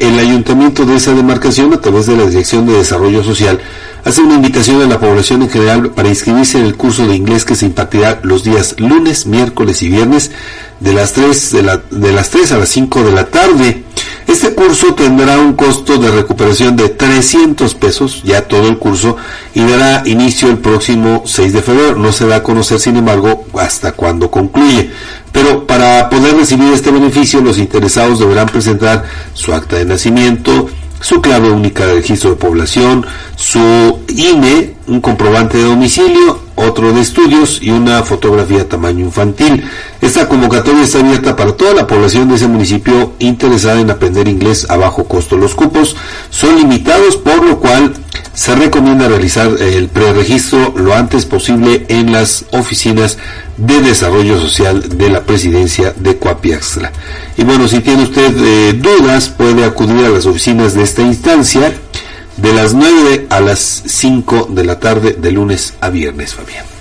el ayuntamiento de esa demarcación, a través de la Dirección de Desarrollo Social, hace una invitación a la población en general para inscribirse en el curso de inglés que se impartirá los días lunes, miércoles y viernes de las 3, de, de las 3 a las 5 de la tarde. Este curso tendrá un costo de recuperación de 300 pesos, ya todo el curso, y dará inicio el próximo 6 de febrero. No se da a conocer, sin embargo, hasta cuándo concluye. Pero para poder recibir este beneficio, los interesados deberán presentar su acta de nacimiento, su clave única de registro de población, su INE, un comprobante de domicilio, otro de estudios y una fotografía tamaño infantil. Esta convocatoria está abierta para toda la población de ese municipio interesada en aprender inglés a bajo costo. Los cupos son limitados, por lo cual se recomienda realizar el preregistro lo antes posible en las oficinas de desarrollo social de la presidencia de Coapiaxtla. Y bueno, si tiene usted eh, dudas, puede acudir a las oficinas de esta instancia de las 9 a las 5 de la tarde de lunes a viernes, Fabián.